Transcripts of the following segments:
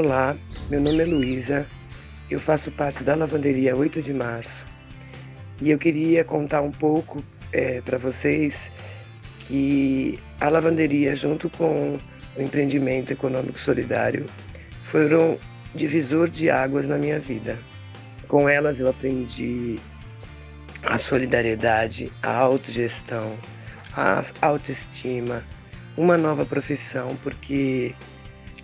Olá, meu nome é Luísa, eu faço parte da lavanderia 8 de março e eu queria contar um pouco é, para vocês que a lavanderia, junto com o empreendimento econômico solidário, foram divisor de águas na minha vida. Com elas eu aprendi a solidariedade, a autogestão, a autoestima, uma nova profissão, porque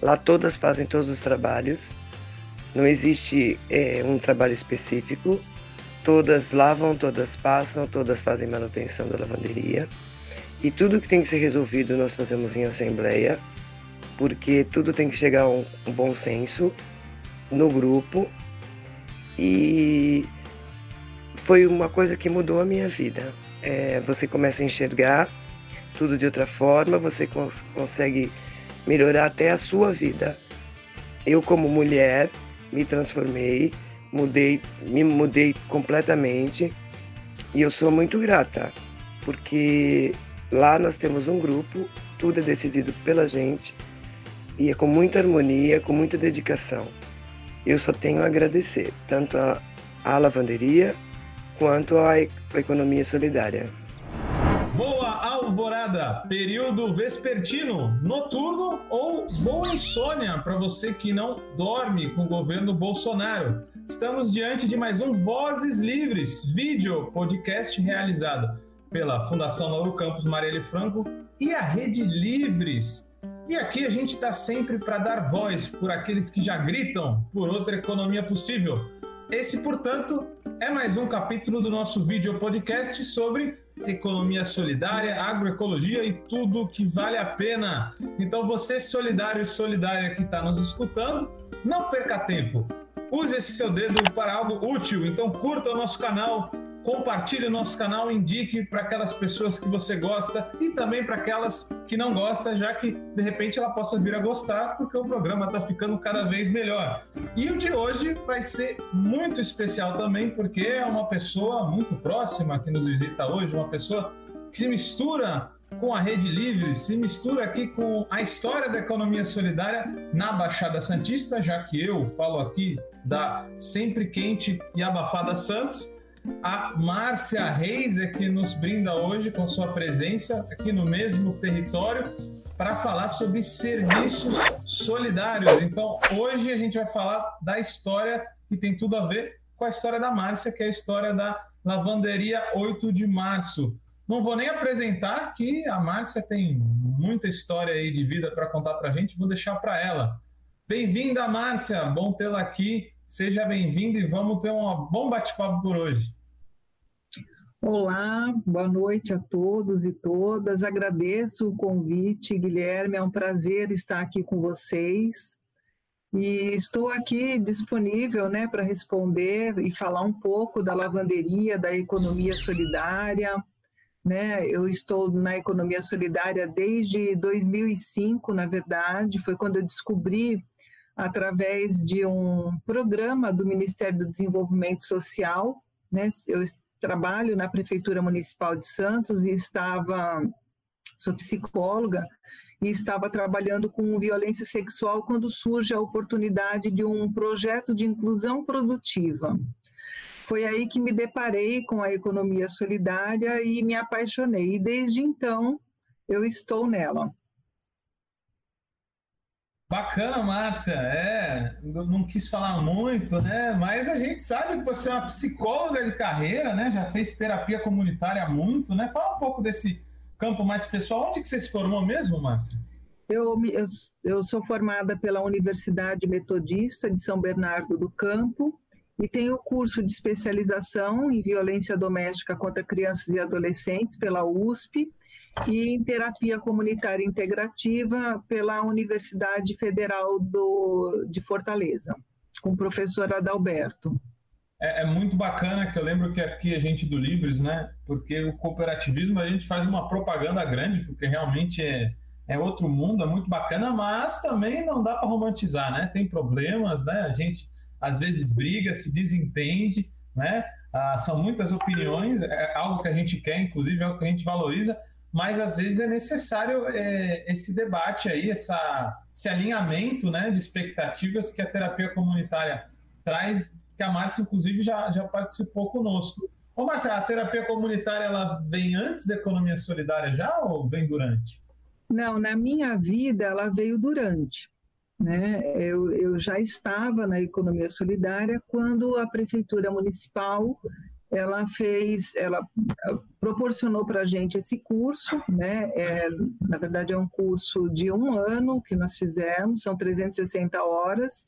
Lá todas fazem todos os trabalhos, não existe é, um trabalho específico. Todas lavam, todas passam, todas fazem manutenção da lavanderia. E tudo que tem que ser resolvido nós fazemos em assembleia, porque tudo tem que chegar a um, um bom senso no grupo. E foi uma coisa que mudou a minha vida. É, você começa a enxergar tudo de outra forma, você cons consegue melhorar até a sua vida. Eu como mulher me transformei, mudei, me mudei completamente e eu sou muito grata, porque lá nós temos um grupo, tudo é decidido pela gente e é com muita harmonia, com muita dedicação. Eu só tenho a agradecer, tanto à lavanderia quanto à economia solidária. Alvorada, período vespertino, noturno ou boa insônia para você que não dorme com o governo Bolsonaro. Estamos diante de mais um Vozes Livres, vídeo podcast realizado pela Fundação Novo Campus Marielle Franco e a Rede Livres. E aqui a gente está sempre para dar voz por aqueles que já gritam por outra economia possível. Esse, portanto, é mais um capítulo do nosso vídeo podcast sobre economia solidária, agroecologia e tudo que vale a pena. Então, você solidário e solidária que está nos escutando, não perca tempo. Use esse seu dedo para algo útil. Então, curta o nosso canal, compartilhe o nosso canal, indique para aquelas pessoas que você gosta e também para aquelas que não gostam, já que de repente ela possa vir a gostar, porque o programa está ficando cada vez melhor. E o de hoje vai ser muito especial também, porque é uma pessoa muito próxima que nos visita hoje, uma pessoa que se mistura com a Rede Livre, se mistura aqui com a história da economia solidária na Baixada Santista, já que eu falo aqui da sempre quente e abafada Santos a Márcia Reis é que nos brinda hoje com sua presença aqui no mesmo território para falar sobre serviços solidários. Então, hoje a gente vai falar da história que tem tudo a ver com a história da Márcia, que é a história da Lavanderia 8 de Março. Não vou nem apresentar que a Márcia tem muita história aí de vida para contar para a gente, vou deixar para ela. Bem-vinda, Márcia, bom tê-la aqui. Seja bem-vinda e vamos ter um bom bate-papo por hoje. Olá, boa noite a todos e todas. Agradeço o convite, Guilherme. É um prazer estar aqui com vocês. E estou aqui disponível né, para responder e falar um pouco da lavanderia, da economia solidária. Né? Eu estou na economia solidária desde 2005, na verdade, foi quando eu descobri, através de um programa do Ministério do Desenvolvimento Social, né? eu trabalho na Prefeitura Municipal de Santos e estava, sou psicóloga, e estava trabalhando com violência sexual quando surge a oportunidade de um projeto de inclusão produtiva. Foi aí que me deparei com a economia solidária e me apaixonei, e desde então eu estou nela. Bacana, Márcia. É, não quis falar muito, né? Mas a gente sabe que você é uma psicóloga de carreira, né? Já fez terapia comunitária muito, né? Fala um pouco desse campo mais pessoal. Onde que você se formou mesmo, Márcia? Eu, eu, eu sou formada pela Universidade Metodista de São Bernardo do Campo e tenho curso de especialização em violência doméstica contra crianças e adolescentes pela USP e em terapia comunitária integrativa pela Universidade Federal do, de Fortaleza, com o professor Adalberto. É, é, muito bacana que eu lembro que aqui a gente do Livres, né? Porque o cooperativismo a gente faz uma propaganda grande, porque realmente é, é outro mundo, é muito bacana, mas também não dá para romantizar, né? Tem problemas, né? A gente às vezes briga, se desentende, né? Ah, são muitas opiniões, é algo que a gente quer, inclusive é algo que a gente valoriza, mas às vezes é necessário é, esse debate aí, essa, esse alinhamento né, de expectativas que a terapia comunitária traz, que a Márcia, inclusive, já, já participou conosco. Ô, Márcia, a terapia comunitária ela vem antes da economia solidária já ou vem durante? Não, na minha vida ela veio durante. Né? Eu, eu já estava na economia solidária quando a prefeitura municipal ela fez, ela proporcionou para a gente esse curso, né? É, na verdade é um curso de um ano que nós fizemos, são 360 horas,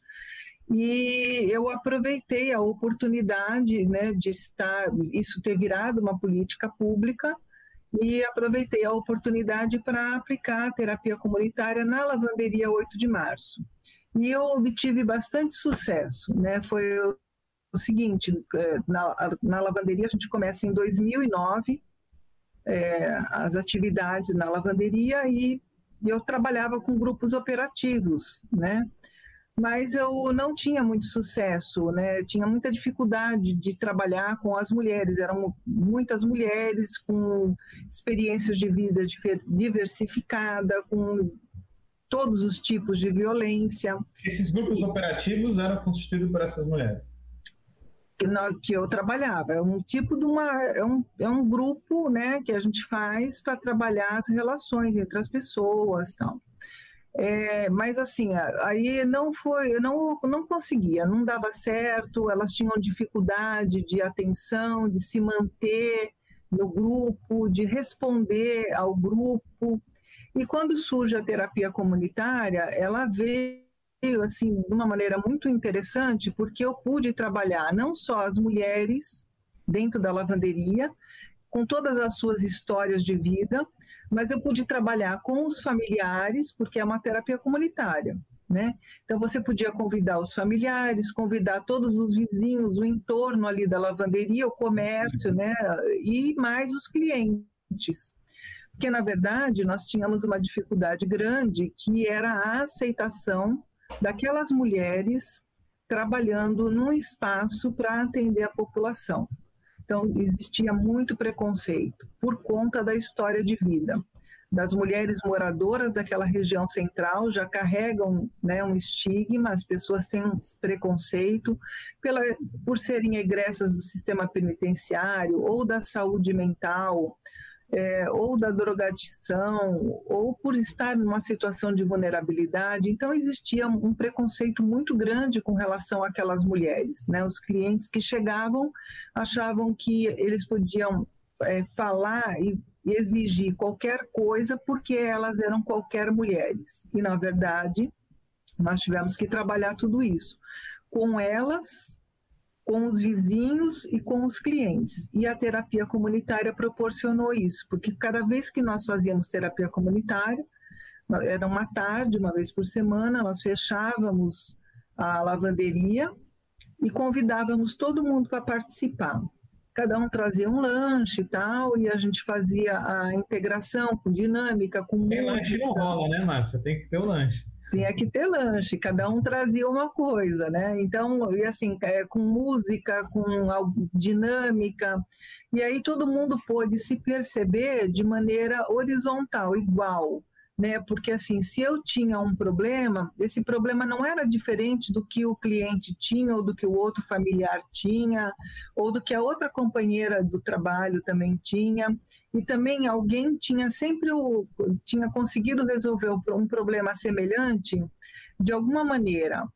e eu aproveitei a oportunidade, né, de estar, isso ter virado uma política pública, e aproveitei a oportunidade para aplicar a terapia comunitária na lavanderia 8 de março. E eu obtive bastante sucesso, né? Foi o seguinte, é, na, na lavanderia a gente começa em 2009, é, as atividades na lavanderia e eu trabalhava com grupos operativos, né? Mas eu não tinha muito sucesso, né? Eu tinha muita dificuldade de trabalhar com as mulheres. Eram muitas mulheres com experiências de vida diversificada, com todos os tipos de violência. Esses grupos operativos eram constituídos por essas mulheres? que, nós, que eu trabalhava. É um tipo de uma. É um, é um grupo né, que a gente faz para trabalhar as relações entre as pessoas tal. É, mas assim, aí não foi, eu não, não conseguia, não dava certo, elas tinham dificuldade de atenção, de se manter no grupo, de responder ao grupo. E quando surge a terapia comunitária, ela veio assim de uma maneira muito interessante, porque eu pude trabalhar não só as mulheres dentro da lavanderia, com todas as suas histórias de vida, mas eu pude trabalhar com os familiares, porque é uma terapia comunitária. Né? Então você podia convidar os familiares, convidar todos os vizinhos, o entorno ali da lavanderia, o comércio, né? E mais os clientes. Porque na verdade nós tínhamos uma dificuldade grande que era a aceitação daquelas mulheres trabalhando num espaço para atender a população. Então, existia muito preconceito por conta da história de vida. Das mulheres moradoras daquela região central já carregam né, um estigma, as pessoas têm um preconceito pela, por serem egressas do sistema penitenciário ou da saúde mental, é, ou da drogadição, ou por estar numa situação de vulnerabilidade. Então, existia um preconceito muito grande com relação àquelas mulheres. Né? Os clientes que chegavam achavam que eles podiam é, falar e exigir qualquer coisa porque elas eram qualquer mulheres. E, na verdade, nós tivemos que trabalhar tudo isso com elas com os vizinhos e com os clientes. E a terapia comunitária proporcionou isso, porque cada vez que nós fazíamos terapia comunitária, era uma tarde, uma vez por semana, nós fechávamos a lavanderia e convidávamos todo mundo para participar. Cada um trazia um lanche e tal, e a gente fazia a integração com dinâmica, com Sem lanche não rola, né, Márcia? Tem que ter o lanche tinha que ter lanche, cada um trazia uma coisa, né? Então, e assim, é, com música, com dinâmica, e aí todo mundo pôde se perceber de maneira horizontal, igual, né? Porque assim, se eu tinha um problema, esse problema não era diferente do que o cliente tinha ou do que o outro familiar tinha, ou do que a outra companheira do trabalho também tinha e também alguém tinha sempre o, tinha conseguido resolver um problema semelhante de alguma maneira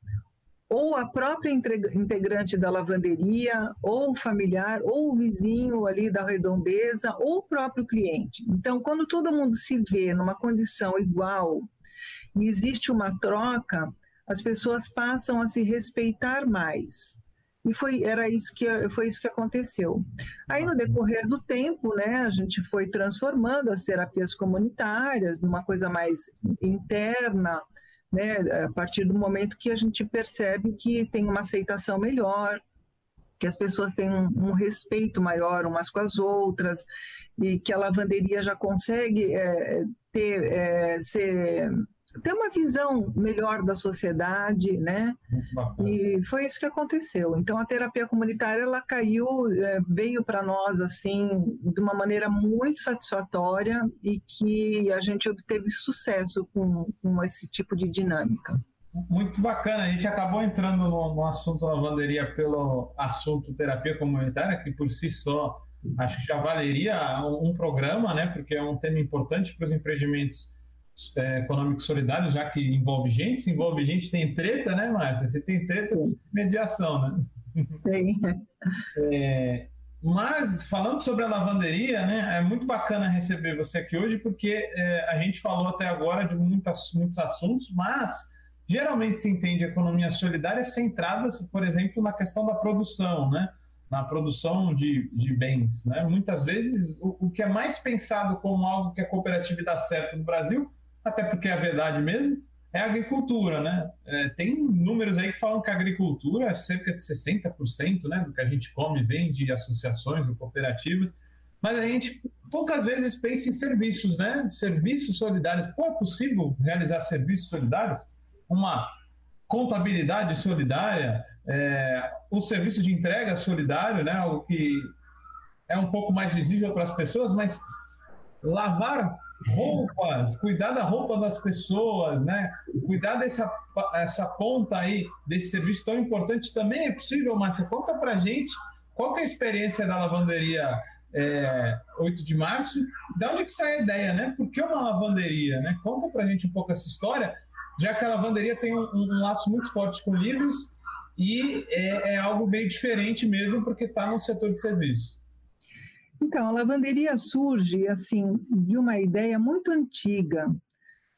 ou a própria integrante da lavanderia, ou o familiar, ou o vizinho ali da redondeza, ou o próprio cliente. Então, quando todo mundo se vê numa condição igual e existe uma troca, as pessoas passam a se respeitar mais. E foi, era isso que, foi isso que aconteceu. Aí, no decorrer do tempo, né, a gente foi transformando as terapias comunitárias numa coisa mais interna, né, a partir do momento que a gente percebe que tem uma aceitação melhor, que as pessoas têm um, um respeito maior umas com as outras, e que a lavanderia já consegue é, ter, é, ser ter uma visão melhor da sociedade, né? E foi isso que aconteceu. Então a terapia comunitária ela caiu, é, veio para nós assim de uma maneira muito satisfatória e que a gente obteve sucesso com, com esse tipo de dinâmica. Muito bacana. A gente acabou entrando no, no assunto lavanderia pelo assunto terapia comunitária, que por si só acho que já valeria um, um programa, né? Porque é um tema importante para os empreendimentos é, econômicos solidários, já que envolve gente, se envolve gente, tem treta, né, Márcia? Você tem treta, com mediação, né? Tem. É, mas, falando sobre a lavanderia, né, é muito bacana receber você aqui hoje, porque é, a gente falou até agora de muitas, muitos assuntos, mas geralmente se entende economia solidária centrada, por exemplo, na questão da produção, né? na produção de, de bens. Né? Muitas vezes, o, o que é mais pensado como algo que a cooperativa dá certo no Brasil até porque é a verdade mesmo, é a agricultura, né? É, tem números aí que falam que a agricultura é cerca de 60% né, do que a gente come vem de associações ou cooperativas, mas a gente poucas vezes pensa em serviços, né? Serviços solidários. Pô, é possível realizar serviços solidários? Uma contabilidade solidária, é, um serviço de entrega solidário, né? Algo que é um pouco mais visível para as pessoas, mas lavar roupas, cuidar da roupa das pessoas, né? Cuidar dessa essa ponta aí desse serviço tão importante também é possível, Márcia. Conta pra gente qual que é a experiência da lavanderia é, 8 de março, da onde que sai a ideia, né? Por que uma lavanderia, né? Conta pra gente um pouco essa história, já que a lavanderia tem um, um laço muito forte com livros e é, é algo bem diferente mesmo porque está no setor de serviço. Então, a lavanderia surge assim de uma ideia muito antiga.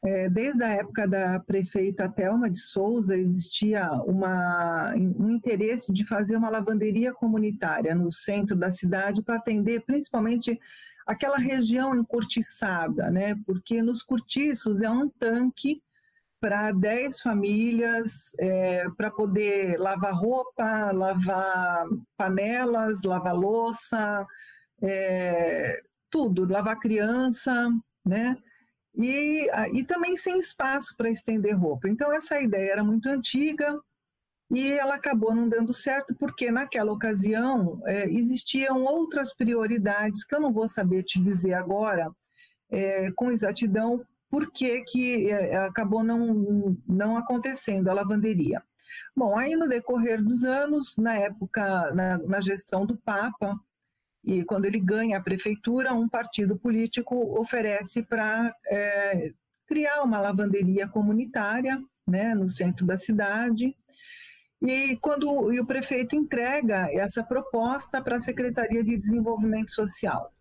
É, desde a época da prefeita Thelma de Souza, existia uma, um interesse de fazer uma lavanderia comunitária no centro da cidade para atender principalmente aquela região encurtiçada, né? porque nos cortiços é um tanque para 10 famílias, é, para poder lavar roupa, lavar panelas, lavar louça, é, tudo, lavar criança, né? E, e também sem espaço para estender roupa. Então, essa ideia era muito antiga e ela acabou não dando certo, porque naquela ocasião é, existiam outras prioridades que eu não vou saber te dizer agora é, com exatidão por que, que é, acabou não, não acontecendo a lavanderia. Bom, aí no decorrer dos anos, na época, na, na gestão do Papa, e quando ele ganha a prefeitura, um partido político oferece para é, criar uma lavanderia comunitária né, no centro da cidade. E quando e o prefeito entrega essa proposta para a Secretaria de Desenvolvimento Social.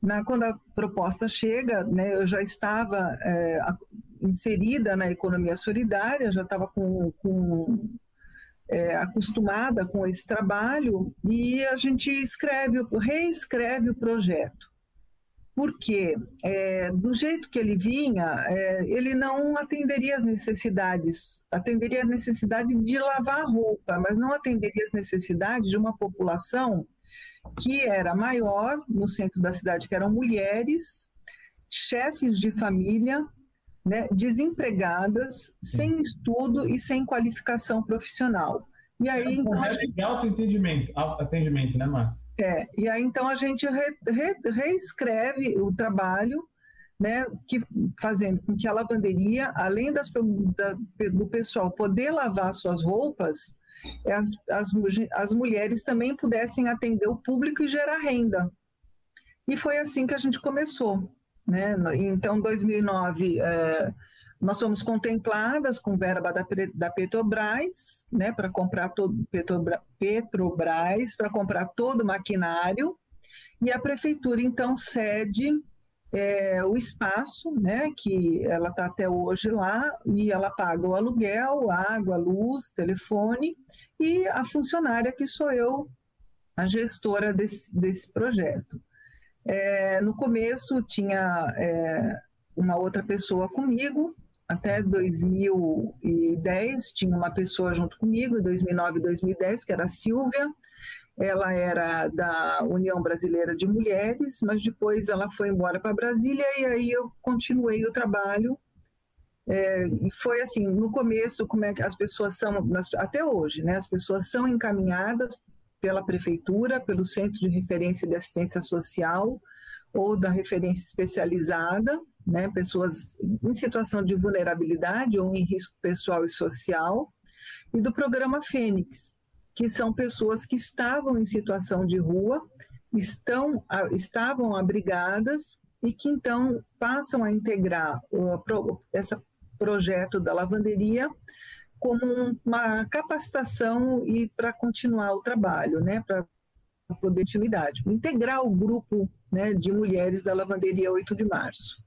Na, quando a proposta chega, né, eu já estava é, inserida na economia solidária, já estava com, com é, acostumada com esse trabalho e a gente escreve, reescreve o projeto. Porque é, do jeito que ele vinha, é, ele não atenderia as necessidades, atenderia a necessidade de lavar roupa, mas não atenderia as necessidades de uma população que era maior no centro da cidade, que eram mulheres, chefes de família, né, desempregadas, sem estudo e sem qualificação profissional. E aí, é então, a gente... de autoentendimento, atendimento, né, Márcia? É, e aí então a gente re, re, reescreve o trabalho, né, que, fazendo com que a lavanderia, além das, da, do pessoal poder lavar suas roupas, as, as, as mulheres também pudessem atender o público e gerar renda. E foi assim que a gente começou. Né? Então, 2009, é, nós fomos contempladas com verba da, da Petrobras, né, para comprar todo Petrobras, Petrobras para comprar todo o maquinário, e a prefeitura então cede é, o espaço, né, que ela está até hoje lá, e ela paga o aluguel, água, luz, telefone, e a funcionária que sou eu, a gestora desse, desse projeto. É, no começo tinha é, uma outra pessoa comigo, até 2010 tinha uma pessoa junto comigo, em 2009 e 2010, que era a Silvia. Ela era da União Brasileira de Mulheres, mas depois ela foi embora para Brasília e aí eu continuei o trabalho É, foi assim, no começo, como é que as pessoas são, até hoje, né? As pessoas são encaminhadas pela prefeitura, pelo Centro de Referência de Assistência Social ou da referência especializada, né? Pessoas em situação de vulnerabilidade ou em risco pessoal e social, e do programa Fênix, que são pessoas que estavam em situação de rua, estão, estavam abrigadas e que então passam a integrar esse projeto da lavanderia como uma capacitação e para continuar o trabalho, né, para poder intimidade, integrar o grupo né, de mulheres da lavanderia 8 de março.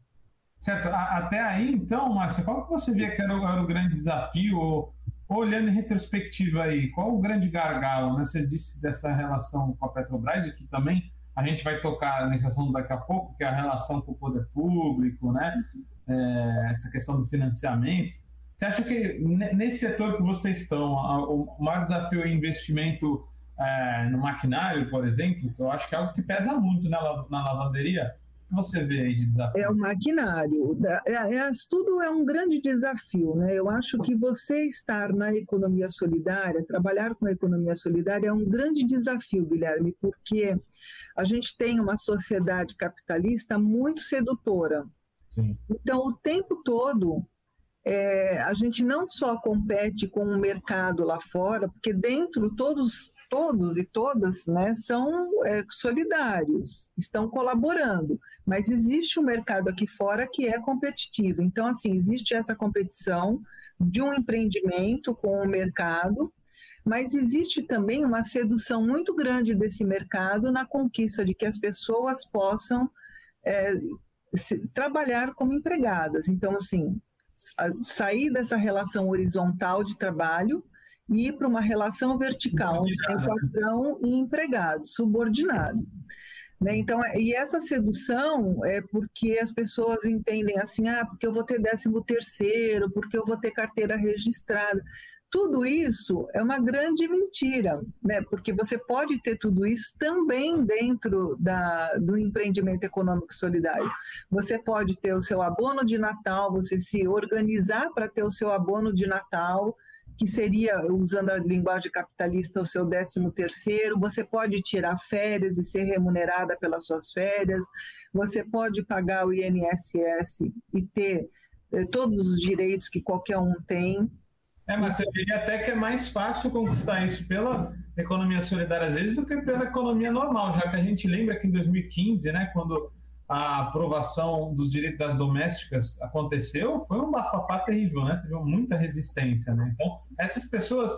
Certo. Até aí, então, Márcia, qual que você via que era o, era o grande desafio, ou, olhando em retrospectiva aí, qual o grande gargalo? Né? Você disse dessa relação com a Petrobras, e que também a gente vai tocar nesse assunto daqui a pouco, que é a relação com o poder público, né? É, essa questão do financiamento. Você acha que nesse setor que vocês estão, o maior desafio é investimento é, no maquinário, por exemplo, eu acho que é algo que pesa muito na, na lavanderia? O que você vê aí de desafio? É o maquinário. É, é, tudo é um grande desafio. Né? Eu acho que você estar na economia solidária, trabalhar com a economia solidária é um grande desafio, Guilherme, porque a gente tem uma sociedade capitalista muito sedutora. Sim. Então, o tempo todo é, a gente não só compete com o mercado lá fora, porque dentro todos, todos e todas né, são é, solidários, estão colaborando, mas existe um mercado aqui fora que é competitivo. Então, assim, existe essa competição de um empreendimento com o mercado, mas existe também uma sedução muito grande desse mercado na conquista de que as pessoas possam é, se, trabalhar como empregadas. Então, assim, sair dessa relação horizontal de trabalho e ir para uma relação vertical, onde tem patrão e empregado, subordinado. Né? Então, é, e essa sedução é porque as pessoas entendem assim, ah, porque eu vou ter décimo terceiro, porque eu vou ter carteira registrada. Tudo isso é uma grande mentira, né? porque você pode ter tudo isso também dentro da, do empreendimento econômico solidário. Você pode ter o seu abono de Natal, você se organizar para ter o seu abono de Natal, que seria, usando a linguagem capitalista, o seu décimo terceiro, você pode tirar férias e ser remunerada pelas suas férias, você pode pagar o INSS e ter eh, todos os direitos que qualquer um tem, é, mas você diria até que é mais fácil conquistar isso pela economia solidária, às vezes, do que pela economia normal, já que a gente lembra que em 2015, né, quando a aprovação dos direitos das domésticas aconteceu, foi um bafafá terrível, né? Teve muita resistência, né? Então, essas pessoas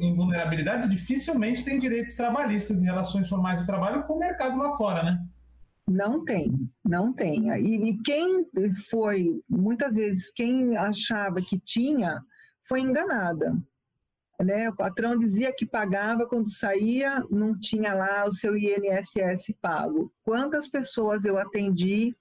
em vulnerabilidade dificilmente têm direitos trabalhistas em relações formais do trabalho com o mercado lá fora, né? Não tem, não tem. E, e quem foi, muitas vezes, quem achava que tinha, foi enganada. Né? O patrão dizia que pagava, quando saía, não tinha lá o seu INSS pago. Quantas pessoas eu atendi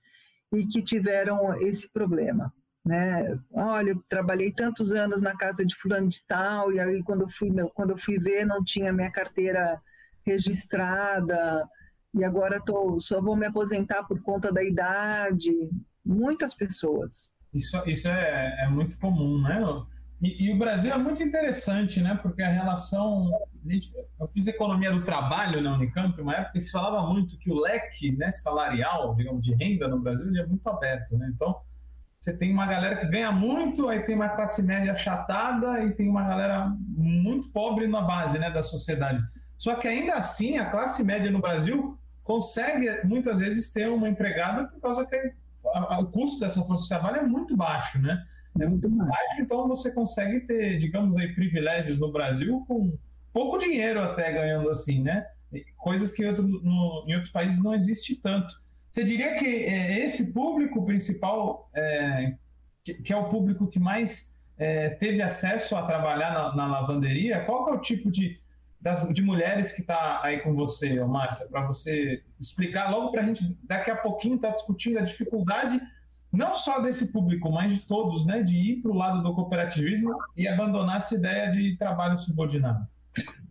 e que tiveram esse problema? Né? Olha, eu trabalhei tantos anos na casa de fulano de tal, e aí quando eu fui, quando eu fui ver, não tinha minha carteira registrada, e agora tô, só vou me aposentar por conta da idade. Muitas pessoas. Isso, isso é, é muito comum, né? E, e, o Brasil é muito interessante, né? Porque a relação. Gente, eu fiz economia do trabalho na Unicamp, uma época se falava muito que o leque né, salarial, digamos, de renda no Brasil é muito aberto, né? Então, você tem uma galera que ganha muito, aí tem uma classe média achatada e tem uma galera muito pobre na base né, da sociedade. Só que ainda assim, a classe média no Brasil consegue muitas vezes ter uma empregada por causa que a, a, o custo dessa força de trabalho é muito baixo, né? É muito baixo, então você consegue ter, digamos aí, privilégios no Brasil com pouco dinheiro até ganhando assim, né? Coisas que em, outro, no, em outros países não existe tanto. Você diria que é, esse público principal, é, que, que, é o público que mais é, teve acesso a trabalhar na, na, lavanderia, qual é o tipo de, das, de mulheres que está aí com você, Márcia, para você explicar logo para a gente, daqui a pouquinho, estar tá discutindo a dificuldade não só desse público, mas de todos, né, de ir para o lado do cooperativismo e abandonar essa ideia de trabalho subordinado?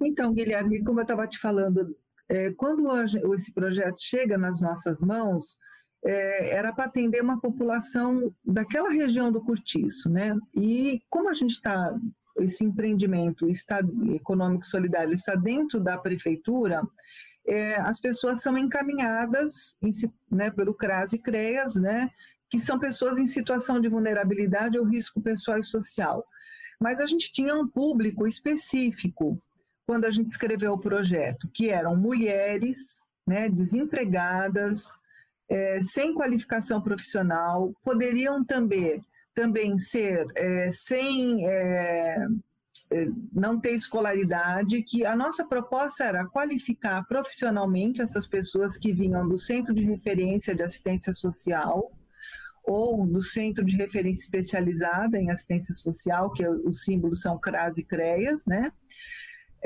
Então, Guilherme, como eu estava te falando, é, quando esse projeto chega nas nossas mãos, é, era para atender uma população daquela região do Curtiço, né? E como a gente está, esse empreendimento está, econômico solidário está dentro da prefeitura, é, as pessoas são encaminhadas em, né, pelo CRAS e CREAS, né? Que são pessoas em situação de vulnerabilidade ou risco pessoal e social. Mas a gente tinha um público específico quando a gente escreveu o projeto, que eram mulheres, né, desempregadas, é, sem qualificação profissional, poderiam também, também ser é, sem é, é, não ter escolaridade, que a nossa proposta era qualificar profissionalmente essas pessoas que vinham do Centro de Referência de Assistência Social ou do Centro de Referência Especializada em Assistência Social, que é, os símbolos são CRAS e CREAS, né?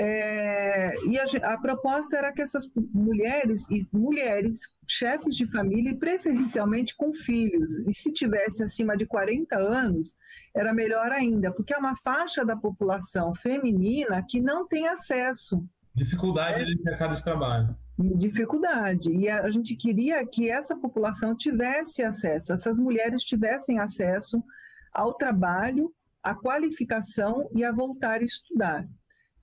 É, e a, a, proposta era que essas mulheres e mulheres chefes de família, preferencialmente com filhos, e se tivesse acima de 40 anos, era melhor ainda, porque é uma faixa da população feminina que não tem acesso. Dificuldade é, de mercado de trabalho. Dificuldade. E a gente queria que essa população tivesse acesso, essas mulheres tivessem acesso ao trabalho, à qualificação e a voltar a estudar.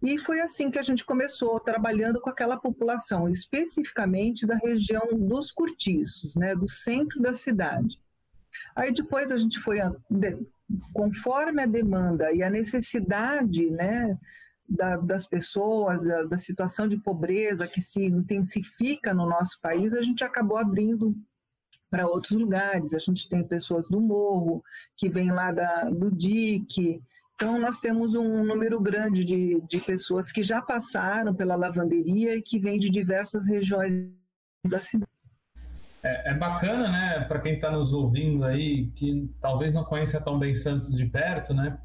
E foi assim que a gente começou, trabalhando com aquela população, especificamente da região dos cortiços, né, do centro da cidade. Aí depois a gente foi, conforme a demanda e a necessidade né, da, das pessoas, da, da situação de pobreza que se intensifica no nosso país, a gente acabou abrindo para outros lugares. A gente tem pessoas do morro, que vêm lá da, do DIC, então, nós temos um número grande de, de pessoas que já passaram pela lavanderia e que vêm de diversas regiões da cidade. É, é bacana, né, para quem está nos ouvindo aí, que talvez não conheça tão bem Santos de perto, né?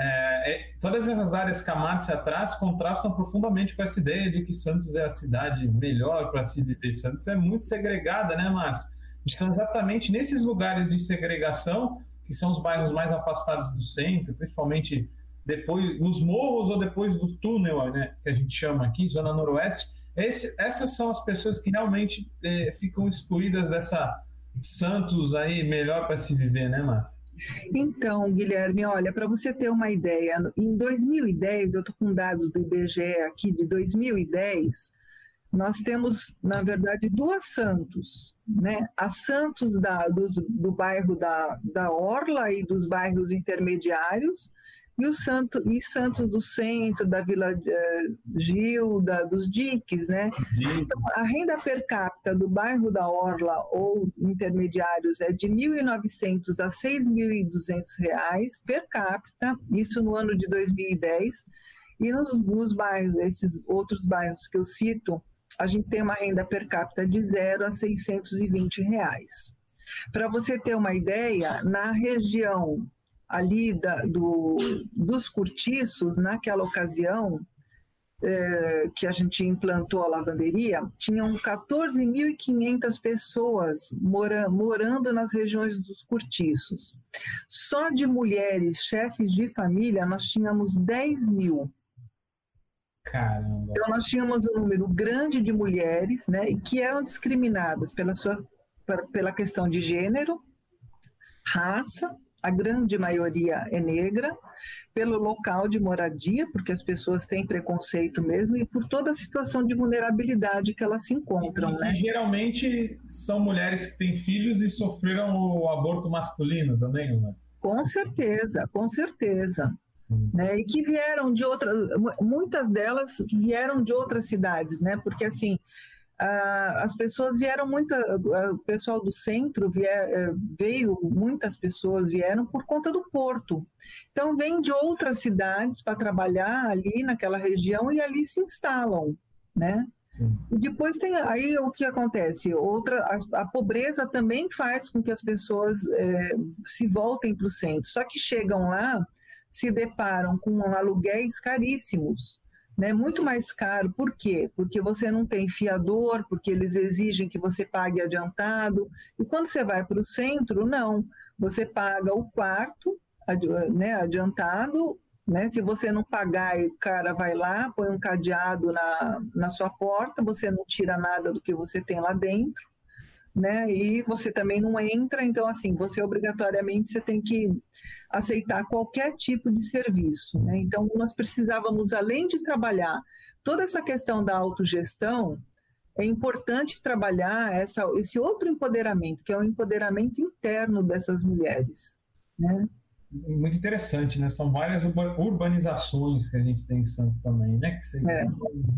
É, é, todas essas áreas que a Márcia traz contrastam profundamente com essa ideia de que Santos é a cidade melhor para se viver. Santos é muito segregada, né, Márcia? São exatamente nesses lugares de segregação que são os bairros mais afastados do centro, principalmente depois nos morros ou depois do túnel, né, que a gente chama aqui, zona noroeste. Esse, essas são as pessoas que realmente é, ficam excluídas dessa Santos aí melhor para se viver, né, Márcia? Então, Guilherme, olha, para você ter uma ideia, em 2010, eu estou com dados do IBGE aqui de 2010, nós temos, na verdade, duas Santos, né? A Santos da, dos, do bairro da, da Orla e dos bairros intermediários, e o Santo, e Santos do Centro, da Vila uh, Gil, da, dos diques, né? Então, a renda per capita do bairro da Orla ou intermediários é de 1.900 a 6.200 reais per capita, isso no ano de 2010. E nos, nos bairros, esses outros bairros que eu cito, a gente tem uma renda per capita de 0 a 620 reais. Para você ter uma ideia, na região ali da, do, dos cortiços, naquela ocasião é, que a gente implantou a lavanderia, tinham 14.500 pessoas mora, morando nas regiões dos cortiços. Só de mulheres, chefes de família, nós tínhamos 10 mil. Caramba. Então, nós tínhamos um número grande de mulheres né, que eram discriminadas pela, sua, pela questão de gênero, raça, a grande maioria é negra, pelo local de moradia, porque as pessoas têm preconceito mesmo, e por toda a situação de vulnerabilidade que elas se encontram. E, né? geralmente são mulheres que têm filhos e sofreram o aborto masculino também, mas... Com certeza, com certeza né? E que vieram de outras, muitas delas vieram de outras cidades, né? Porque assim, as pessoas vieram muita, o pessoal do centro vier, eh, veio, muitas pessoas vieram por conta do porto. Então vêm de outras cidades para trabalhar ali naquela região e ali se instalam, né? E depois tem aí o que acontece, outra a, a pobreza também faz com que as pessoas é, se voltem para o centro. Só que chegam lá se deparam com aluguéis caríssimos, né? Muito mais caro. Por quê? Porque você não tem fiador, porque eles exigem que você pague adiantado. E quando você vai para o centro, não. Você paga o quarto né, adiantado, né? Se você não pagar, o cara vai lá, põe um cadeado na, na sua porta, você não tira nada do que você tem lá dentro. Né? E você também não entra, então assim, você obrigatoriamente você tem que aceitar qualquer tipo de serviço, né? Então nós precisávamos além de trabalhar toda essa questão da autogestão, é importante trabalhar essa, esse outro empoderamento, que é o empoderamento interno dessas mulheres, né? Muito interessante, né? São várias urbanizações que a gente tem em Santos também, né? Que se é.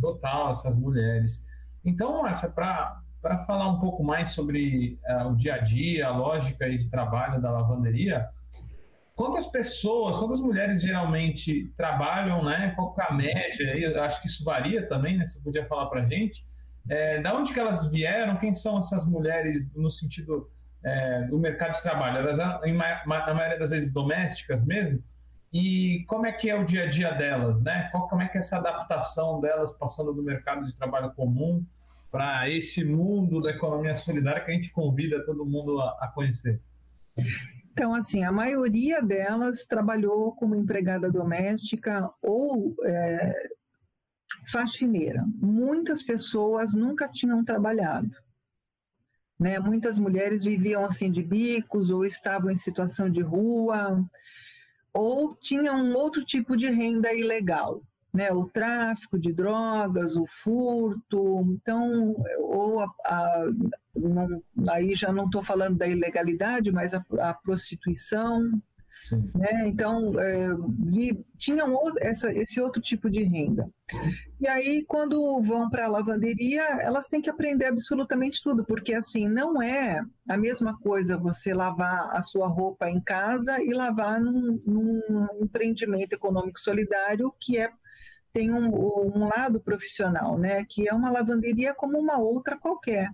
total essas mulheres. Então, Márcia, para para falar um pouco mais sobre uh, o dia a dia, a lógica de trabalho da lavanderia, quantas pessoas, quantas mulheres geralmente trabalham, né? Qual é a média? Eu acho que isso varia também, né? Você podia falar para a gente. É, da onde que elas vieram? Quem são essas mulheres no sentido é, do mercado de trabalho? Elas, em, na maioria das vezes, domésticas mesmo? E como é que é o dia a dia delas, né? Qual, como é que é essa adaptação delas passando do mercado de trabalho comum para esse mundo da economia solidária que a gente convida todo mundo a, a conhecer? Então, assim, a maioria delas trabalhou como empregada doméstica ou é, faxineira. Muitas pessoas nunca tinham trabalhado. Né? Muitas mulheres viviam assim de bicos ou estavam em situação de rua ou tinham um outro tipo de renda ilegal né, o tráfico de drogas, o furto, então, ou a, a, não, aí já não estou falando da ilegalidade, mas a, a prostituição, né? então é, vi, tinham essa, esse outro tipo de renda. E aí, quando vão para a lavanderia, elas têm que aprender absolutamente tudo, porque assim, não é a mesma coisa você lavar a sua roupa em casa e lavar num, num empreendimento econômico solidário que é tem um, um lado profissional, né? Que é uma lavanderia como uma outra qualquer.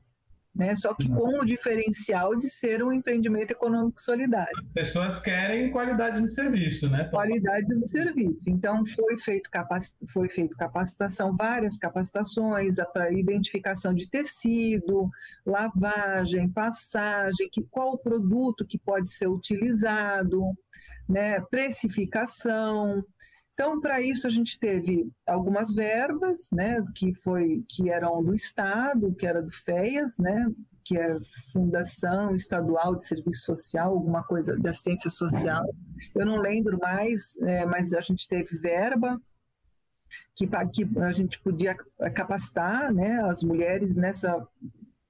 Né? Só que com o diferencial de ser um empreendimento econômico solidário. As pessoas querem qualidade de serviço, né? Qualidade do serviço. Então foi feito, capac... foi feito capacitação, várias capacitações para identificação de tecido, lavagem, passagem, que qual o produto que pode ser utilizado, né? Precificação. Então, para isso a gente teve algumas verbas, né, que foi que eram do Estado, que era do FEAS, né, que é Fundação Estadual de Serviço Social, alguma coisa de assistência social. Eu não lembro mais, é, mas a gente teve verba que, que a gente podia capacitar, né, as mulheres nessa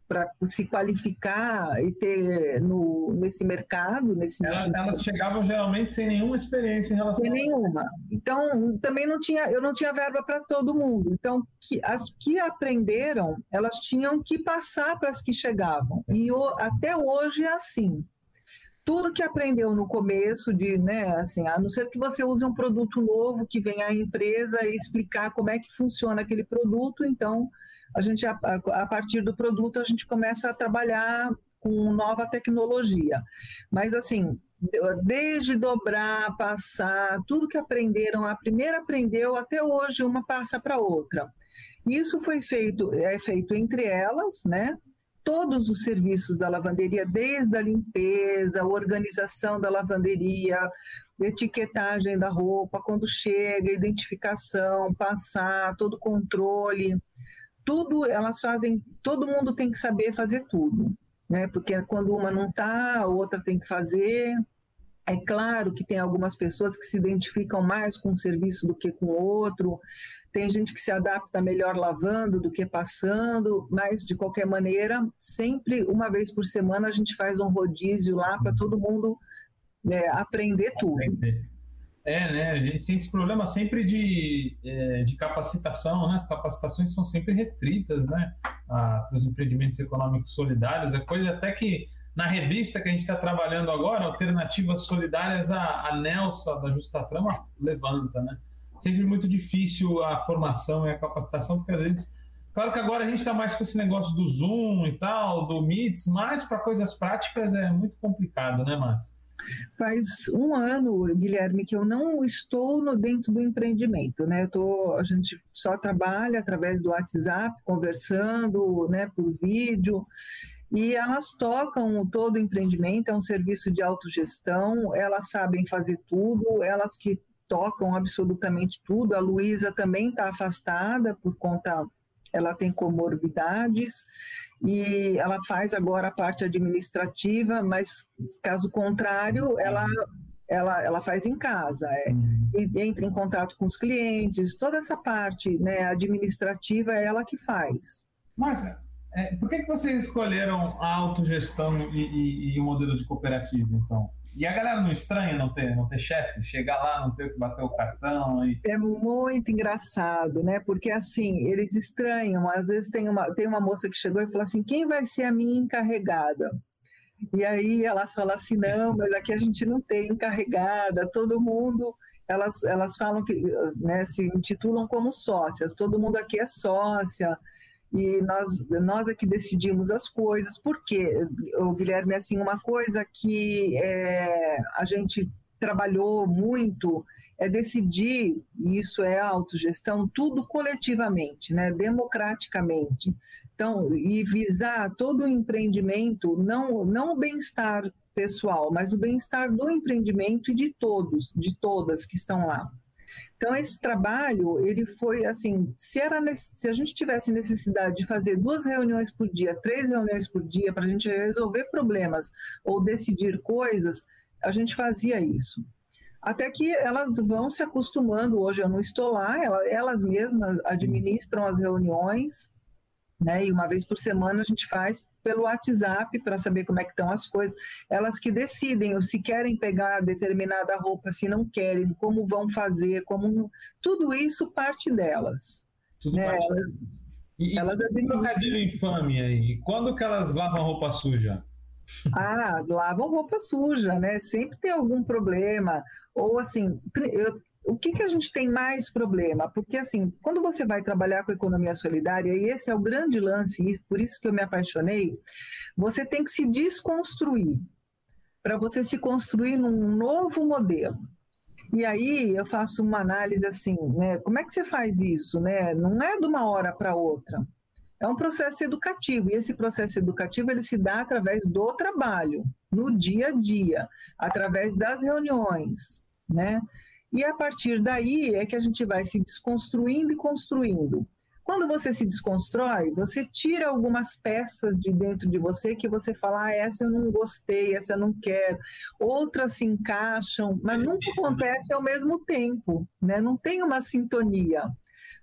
para se qualificar e ter no, nesse mercado, nesse elas, elas, chegavam geralmente sem nenhuma experiência em relação sem a... nenhuma. Então também não tinha, eu não tinha verba para todo mundo. Então que, as que aprenderam, elas tinham que passar para as que chegavam. E o, até hoje é assim. Tudo que aprendeu no começo de, né, assim, a não ser que você use um produto novo que venha a empresa e explicar como é que funciona aquele produto, então a gente, a, a partir do produto, a gente começa a trabalhar com nova tecnologia. Mas, assim, desde dobrar, passar, tudo que aprenderam, a primeira aprendeu, até hoje uma passa para outra. Isso foi feito, é feito entre elas, né? Todos os serviços da lavanderia, desde a limpeza, a organização da lavanderia, etiquetagem da roupa, quando chega, identificação, passar, todo o controle tudo elas fazem, todo mundo tem que saber fazer tudo, né? Porque quando uma não está, a outra tem que fazer. É claro que tem algumas pessoas que se identificam mais com um serviço do que com o outro, tem gente que se adapta melhor lavando do que passando, mas de qualquer maneira, sempre uma vez por semana a gente faz um rodízio lá para todo mundo é, aprender tudo. Aprender. É, né? A gente tem esse problema sempre de, é, de capacitação, né? As capacitações são sempre restritas, né? Para os empreendimentos econômicos solidários. É coisa até que na revista que a gente está trabalhando agora, Alternativas Solidárias, a, a Nelsa da Justa Trama levanta, né? Sempre muito difícil a formação e a capacitação, porque às vezes. Claro que agora a gente está mais com esse negócio do Zoom e tal, do Meets, mas para coisas práticas é muito complicado, né, Márcio? Faz um ano, Guilherme, que eu não estou no dentro do empreendimento, né? Eu tô, a gente só trabalha através do WhatsApp, conversando, né, por vídeo. E elas tocam todo o empreendimento, é um serviço de autogestão, elas sabem fazer tudo, elas que tocam absolutamente tudo. A Luísa também está afastada por conta ela tem comorbidades e ela faz agora a parte administrativa, mas caso contrário, ela ela, ela faz em casa, é, uhum. entra em contato com os clientes, toda essa parte né, administrativa é ela que faz. Márcia, é, por que, que vocês escolheram a autogestão e, e, e o modelo de cooperativa, então? E a galera não estranha não ter, não ter chefe? Chegar lá, não ter que bater o cartão? E... É muito engraçado, né? Porque assim, eles estranham. Às vezes tem uma, tem uma moça que chegou e falou assim: quem vai ser a minha encarregada? E aí elas falam assim: não, mas aqui a gente não tem encarregada, todo mundo. Elas, elas falam que né, se intitulam como sócias, todo mundo aqui é sócia, e nós, nós é que decidimos as coisas. Por quê, o Guilherme? Assim, uma coisa que é, a gente trabalhou muito é decidir, e isso é autogestão, tudo coletivamente, né, democraticamente. Então, e visar todo o empreendimento, não, não o bem-estar pessoal, mas o bem-estar do empreendimento e de todos, de todas que estão lá. Então, esse trabalho, ele foi assim, se, era, se a gente tivesse necessidade de fazer duas reuniões por dia, três reuniões por dia, para a gente resolver problemas ou decidir coisas, a gente fazia isso. Até que elas vão se acostumando, hoje eu não estou lá, elas mesmas administram as reuniões, né? E uma vez por semana a gente faz pelo WhatsApp para saber como é que estão as coisas. Elas que decidem se querem pegar determinada roupa, se não querem, como vão fazer, como tudo isso parte delas. Tudo né? parte elas, e, elas e trocadilho infame aí. Quando que elas lavam roupa suja? Ah, lavam roupa suja, né? Sempre tem algum problema. Ou assim, eu, o que, que a gente tem mais problema? Porque, assim, quando você vai trabalhar com economia solidária, e esse é o grande lance, e por isso que eu me apaixonei, você tem que se desconstruir para você se construir num novo modelo. E aí eu faço uma análise assim, né? Como é que você faz isso, né? Não é de uma hora para outra. É um processo educativo, e esse processo educativo ele se dá através do trabalho, no dia a dia, através das reuniões, né? E a partir daí é que a gente vai se desconstruindo e construindo. Quando você se desconstrói, você tira algumas peças de dentro de você que você fala, ah, essa eu não gostei, essa eu não quero. Outras se encaixam, mas nunca acontece ao mesmo tempo, né? Não tem uma sintonia,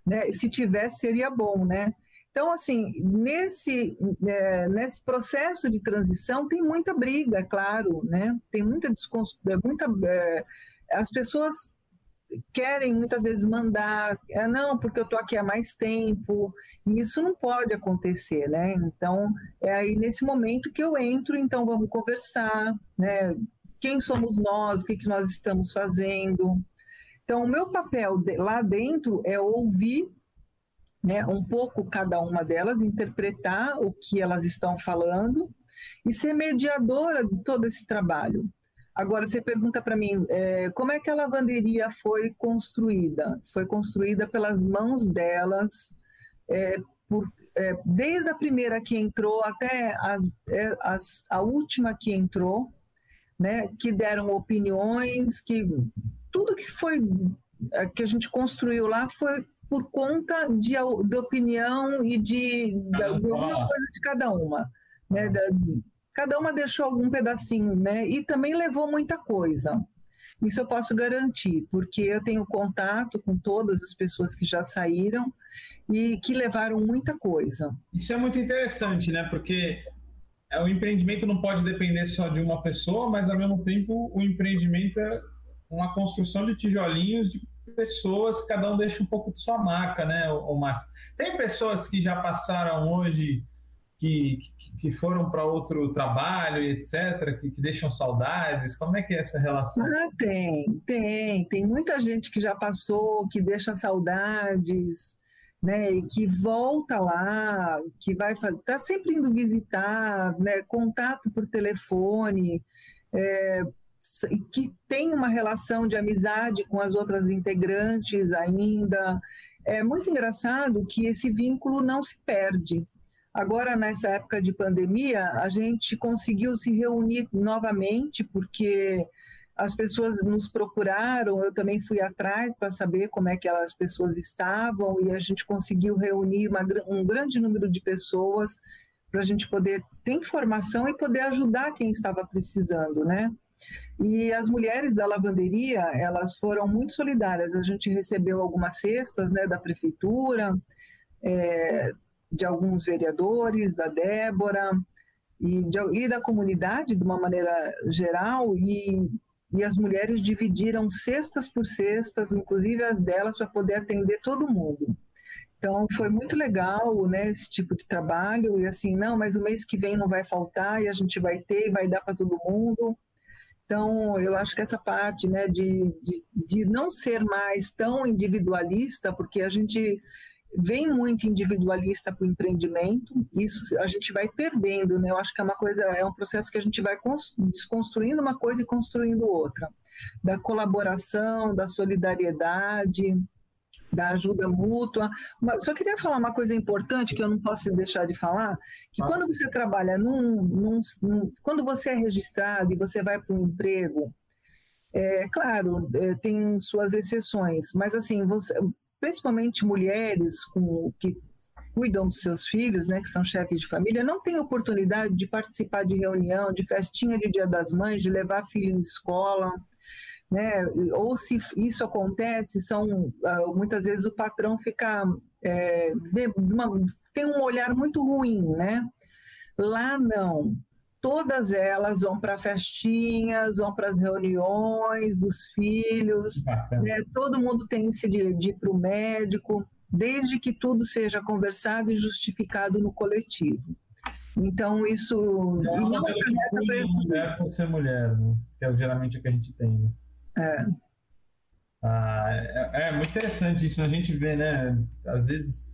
né? Se tivesse, seria bom, né? Então, assim, nesse, é, nesse processo de transição tem muita briga, é claro, né? Tem muita desconstrução, muita... É, as pessoas querem muitas vezes mandar, é, não, porque eu estou aqui há mais tempo, e isso não pode acontecer, né? Então, é aí nesse momento que eu entro, então vamos conversar, né? Quem somos nós, o que, que nós estamos fazendo. Então, o meu papel de, lá dentro é ouvir né, um pouco cada uma delas, interpretar o que elas estão falando e ser mediadora de todo esse trabalho. Agora, você pergunta para mim, é, como é que a lavanderia foi construída? Foi construída pelas mãos delas, é, por, é, desde a primeira que entrou até as, é, as, a última que entrou, né, que deram opiniões, que tudo que foi é, que a gente construiu lá foi por conta de, de opinião e de, de alguma coisa de cada uma, né, da, cada uma deixou algum pedacinho, né? E também levou muita coisa. Isso eu posso garantir, porque eu tenho contato com todas as pessoas que já saíram e que levaram muita coisa. Isso é muito interessante, né? Porque é, o empreendimento não pode depender só de uma pessoa, mas ao mesmo tempo o empreendimento é uma construção de tijolinhos de pessoas, cada um deixa um pouco de sua marca, né, o Márcio? Tem pessoas que já passaram hoje que, que foram para outro trabalho, etc., que, que, deixam saudades? Como é que é essa relação? Ah, tem, tem. Tem muita gente que já passou, que deixa saudades, né? E que volta lá, que vai está sempre indo visitar, né? Contato por telefone. É, que tem uma relação de amizade com as outras integrantes ainda. É muito engraçado que esse vínculo não se perde, Agora, nessa época de pandemia, a gente conseguiu se reunir novamente, porque as pessoas nos procuraram, eu também fui atrás para saber como é que as pessoas estavam e a gente conseguiu reunir uma, um grande número de pessoas para a gente poder ter informação e poder ajudar quem estava precisando, né? E as mulheres da lavanderia, elas foram muito solidárias. A gente recebeu algumas cestas, né, da prefeitura, é, de alguns vereadores, da Débora e, de, e da comunidade de uma maneira geral e e as mulheres dividiram cestas por cestas, inclusive as delas, para poder atender todo mundo. Então foi muito legal, né, esse tipo de trabalho e assim, não, mas o mês que vem não vai faltar e a gente vai ter e vai dar para todo mundo. Então eu acho que essa parte, né, de, de, de não ser mais tão individualista, porque a gente vem muito individualista para o empreendimento, isso a gente vai perdendo, né? Eu acho que é uma coisa, é um processo que a gente vai desconstruindo uma coisa e construindo outra. Da colaboração, da solidariedade, da ajuda mútua. Só queria falar uma coisa importante que eu não posso deixar de falar, que quando você trabalha num, num, num, quando você é registrado e você vai para um emprego, é claro, é, tem suas exceções, mas assim, você, principalmente mulheres com, que cuidam dos seus filhos, né, que são chefes de família, não têm oportunidade de participar de reunião, de festinha de Dia das Mães, de levar filho em escola, né? Ou se isso acontece, são ah, muitas vezes o patrão fica é, uma, tem um olhar muito ruim, né? Lá não todas elas vão para festinhas, vão para as reuniões dos filhos, né? todo mundo tem esse de, de ir para o médico, desde que tudo seja conversado e justificado no coletivo. Então, isso. É e não é mulher por ser mulher, né? que é geralmente o que a gente tem. Né? É. Ah, é, é muito interessante isso, né? a gente vê, né? Às vezes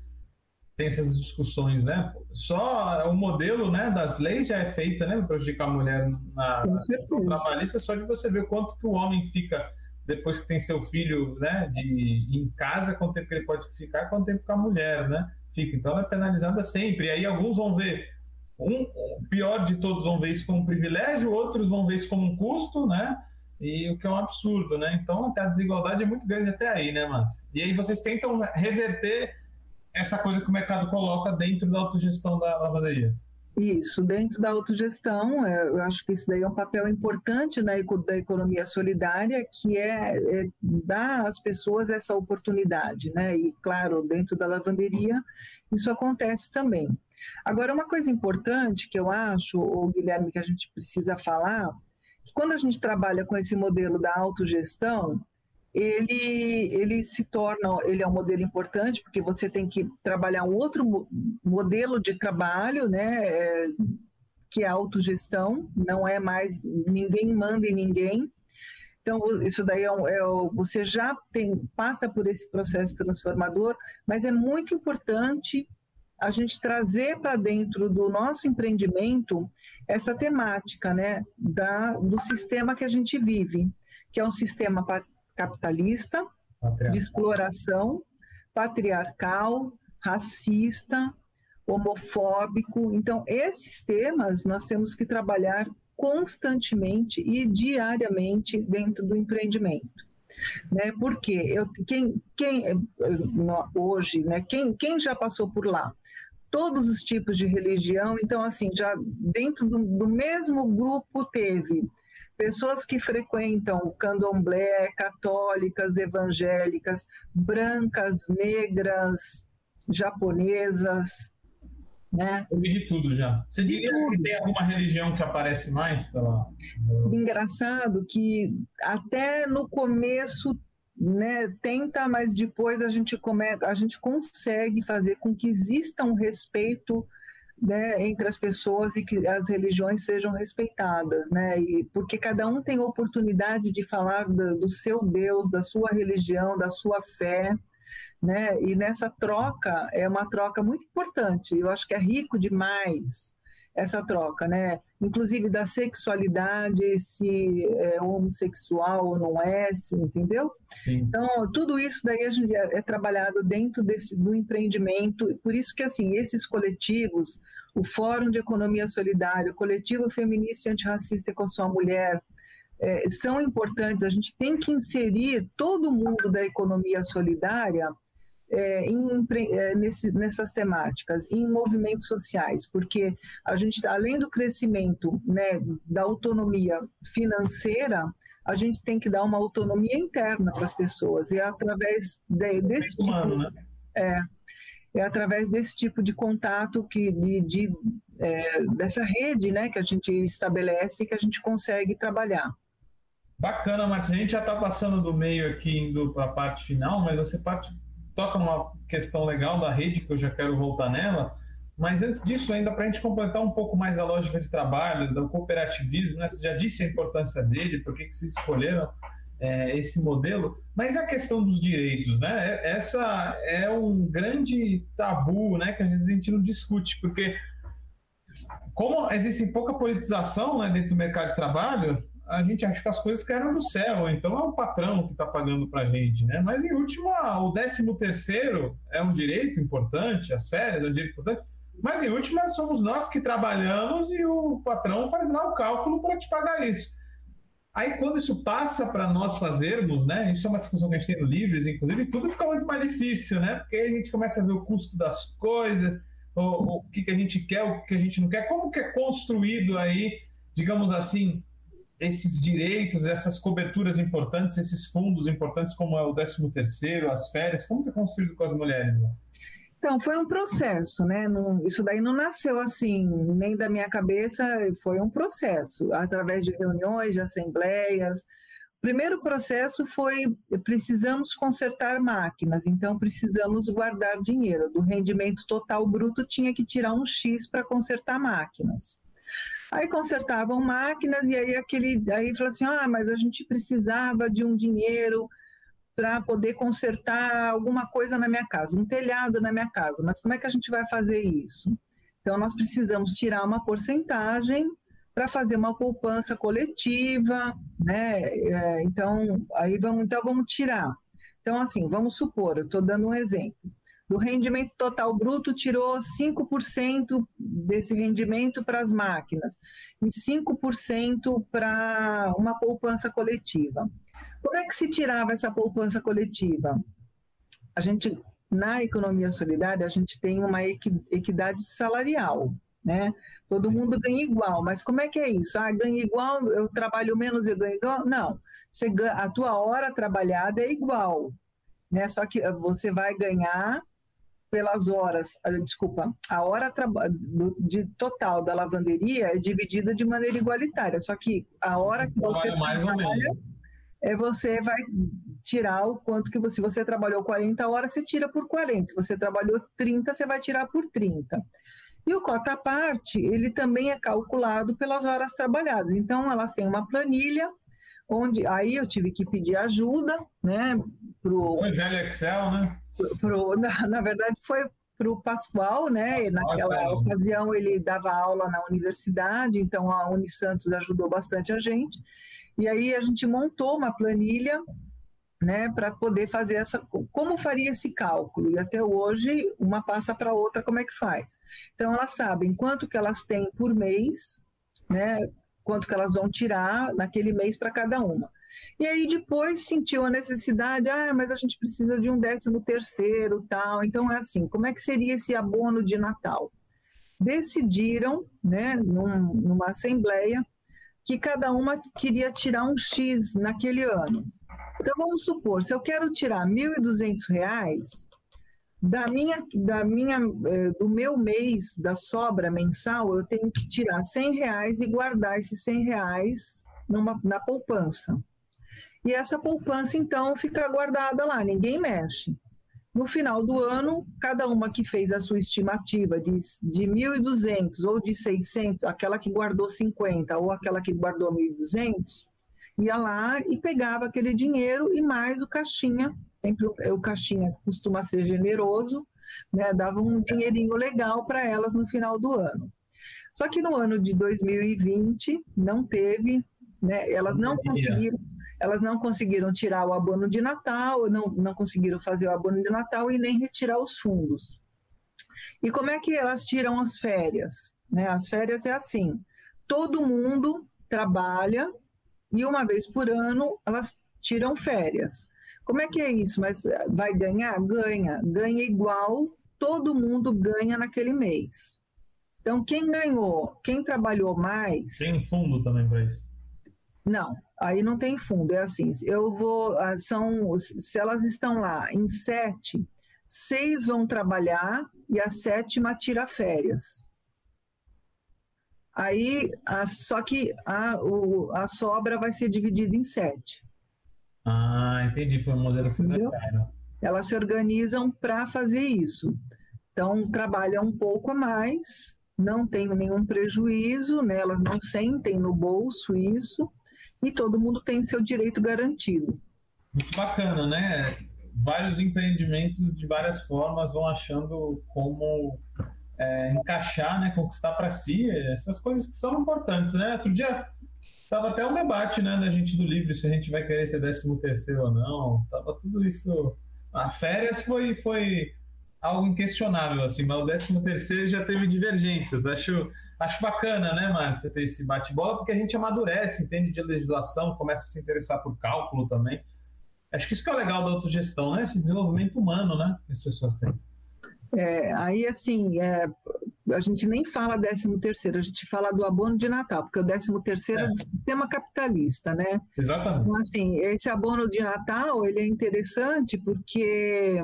tem essas discussões, né? Só o modelo né, das leis já é feita né, para prejudicar a mulher na, na trabalhista, só de você ver quanto que o homem fica depois que tem seu filho né, de, em casa, quanto tempo que ele pode ficar, quanto tempo que a mulher né, fica. Então ela é penalizada sempre. E aí alguns vão ver, um, pior de todos vão ver isso como um privilégio, outros vão ver isso como um custo, né? E o que é um absurdo, né? Então a desigualdade é muito grande até aí, né, Márcio? E aí vocês tentam reverter essa coisa que o mercado coloca dentro da autogestão da lavanderia. Isso, dentro da autogestão, é, eu acho que isso daí é um papel importante na, da economia solidária, que é, é dar às pessoas essa oportunidade, né? E, claro, dentro da lavanderia, isso acontece também. Agora, uma coisa importante que eu acho, o Guilherme, que a gente precisa falar, que quando a gente trabalha com esse modelo da autogestão, ele, ele se torna, ele é um modelo importante, porque você tem que trabalhar um outro modelo de trabalho, né, é, que é a autogestão, não é mais ninguém manda em ninguém. Então, isso daí é, é, você já tem, passa por esse processo transformador, mas é muito importante a gente trazer para dentro do nosso empreendimento essa temática né, da, do sistema que a gente vive, que é um sistema capitalista, de exploração, patriarcal, racista, homofóbico. Então, esses temas nós temos que trabalhar constantemente e diariamente dentro do empreendimento. Né? Porque eu, quem, quem hoje, né? quem, quem já passou por lá? Todos os tipos de religião, então assim, já dentro do, do mesmo grupo teve pessoas que frequentam o candomblé, católicas, evangélicas, brancas, negras, japonesas, né? Eu vi de tudo já. Você diria que tem alguma religião que aparece mais pela. Engraçado que até no começo né, tenta, mas depois a gente, come, a gente consegue fazer com que exista um respeito né, entre as pessoas e que as religiões sejam respeitadas, né? E porque cada um tem oportunidade de falar do, do seu Deus, da sua religião, da sua fé, né? E nessa troca é uma troca muito importante. Eu acho que é rico demais essa troca, né? Inclusive da sexualidade, se é homossexual ou não é, se, entendeu? Sim. Então, tudo isso daí a gente é, é trabalhado dentro desse, do empreendimento, por isso que, assim, esses coletivos, o Fórum de Economia Solidária, o Coletivo Feminista e Antirracista com Sua Mulher, é, são importantes. A gente tem que inserir todo mundo da economia solidária é, em, é, nesse, nessas temáticas, em movimentos sociais, porque a gente, além do crescimento né, da autonomia financeira, a gente tem que dar uma autonomia interna para as pessoas, e é através de, desse tipo, humano, né? é, é através desse tipo de contato que de, de é, dessa rede, né, que a gente estabelece que a gente consegue trabalhar. Bacana, Marcia. A gente já está passando do meio aqui indo para a parte final, mas você parte toca numa questão legal da rede, que eu já quero voltar nela. Mas antes disso, ainda para a gente completar um pouco mais a lógica de trabalho, do cooperativismo, né? você já disse a importância dele, por que, que vocês escolheram é, esse modelo, mas a questão dos direitos, né? Essa é um grande tabu, né? Que às vezes a gente não discute, porque como existe pouca politização né, dentro do mercado de trabalho, a gente acha que as coisas caíram do céu, então é o patrão que está pagando para a gente, né? Mas em última, o décimo terceiro é um direito importante, as férias é um direito importante, mas em última somos nós que trabalhamos e o patrão faz lá o cálculo para te pagar isso. Aí quando isso passa para nós fazermos, né? Isso é uma discussão que a gente tem no Livres, inclusive, tudo fica muito mais difícil, né? Porque a gente começa a ver o custo das coisas, o, o que, que a gente quer, o que a gente não quer, como que é construído aí, digamos assim, esses direitos, essas coberturas importantes, esses fundos importantes, como é o 13 terceiro, as férias, como que é construído com as mulheres? Então, foi um processo, né? Isso daí não nasceu assim, nem da minha cabeça, foi um processo, através de reuniões, de assembleias. O primeiro processo foi: precisamos consertar máquinas, então precisamos guardar dinheiro. Do rendimento total bruto, tinha que tirar um X para consertar máquinas. Aí consertavam máquinas e aí aquele aí falou assim: "Ah, mas a gente precisava de um dinheiro para poder consertar alguma coisa na minha casa, um telhado na minha casa. Mas como é que a gente vai fazer isso? Então nós precisamos tirar uma porcentagem para fazer uma poupança coletiva, né? É, então aí vamos então vamos tirar. Então assim, vamos supor, eu estou dando um exemplo. Do rendimento total bruto, tirou 5% desse rendimento para as máquinas e 5% para uma poupança coletiva. Como é que se tirava essa poupança coletiva? A gente, na economia solidária, a gente tem uma equidade salarial, né? Todo mundo ganha igual, mas como é que é isso? Ah, ganha igual, eu trabalho menos e ganho igual? Não, você, a tua hora trabalhada é igual, né? Só que você vai ganhar pelas horas, ah, desculpa, a hora de total da lavanderia é dividida de maneira igualitária, só que a hora que você trabalha, é você vai tirar o quanto que você, se você trabalhou 40 horas, você tira por 40, se você trabalhou 30, você vai tirar por 30. E o cota parte, ele também é calculado pelas horas trabalhadas. Então, elas têm uma planilha onde aí eu tive que pedir ajuda, né, pro o velho Excel, né? Pro, na, na verdade, foi para o Pascoal, né? Pascoal, Naquela é ocasião ele dava aula na universidade, então a Unisantos ajudou bastante a gente. E aí a gente montou uma planilha, né, para poder fazer essa, como faria esse cálculo. E até hoje uma passa para outra como é que faz. Então elas sabem quanto que elas têm por mês, né? Quanto que elas vão tirar naquele mês para cada uma. E aí depois sentiu a necessidade, ah, mas a gente precisa de um décimo terceiro, tal. Então é assim, como é que seria esse abono de Natal? Decidiram, né, num, numa assembleia, que cada uma queria tirar um X naquele ano. Então vamos supor, se eu quero tirar R$ 1.200, da minha, da minha, eh, do meu mês, da sobra mensal, eu tenho que tirar 100 reais e guardar esses 100 reais numa, na poupança. E essa poupança, então, fica guardada lá, ninguém mexe. No final do ano, cada uma que fez a sua estimativa de, de 1.200 ou de 600, aquela que guardou 50 ou aquela que guardou 1.200, ia lá e pegava aquele dinheiro e mais o caixinha, sempre o, o caixinha costuma ser generoso, né, dava um dinheirinho legal para elas no final do ano. Só que no ano de 2020 não teve, né, elas não conseguiram elas não conseguiram tirar o abono de Natal, não, não conseguiram fazer o abono de Natal e nem retirar os fundos. E como é que elas tiram as férias? Né? As férias é assim: todo mundo trabalha e uma vez por ano elas tiram férias. Como é que é isso? Mas vai ganhar? Ganha. Ganha igual, todo mundo ganha naquele mês. Então, quem ganhou, quem trabalhou mais. Tem fundo também para isso? Não, aí não tem fundo. É assim: eu vou. Ah, são, se elas estão lá em sete, seis vão trabalhar e a sétima tira férias. Aí, a, só que a, o, a sobra vai ser dividida em sete. Ah, entendi. Foi um modelo que vocês acharam. Elas se organizam para fazer isso. Então, trabalham um pouco a mais, não tem nenhum prejuízo, né? elas não sentem no bolso isso, e todo mundo tem seu direito garantido. Muito bacana, né? Vários empreendimentos de várias formas vão achando como é, encaixar, né, conquistar para si essas coisas que são importantes, né? Outro dia tava até um debate, né, da gente do livro se a gente vai querer ter 13 terceiro ou não. Tava tudo isso. A férias foi foi algo inquestionável, assim, mas o 13 terceiro já teve divergências. Acho, acho bacana, né, Márcia, ter esse bate-bola, porque a gente amadurece, entende de legislação, começa a se interessar por cálculo também. Acho que isso que é o legal da autogestão, né? Esse desenvolvimento humano, né, que as pessoas têm. É, aí, assim, é, a gente nem fala 13 terceiro, a gente fala do abono de Natal, porque o 13 terceiro é. é do sistema capitalista, né? Exatamente. Então, assim, esse abono de Natal, ele é interessante porque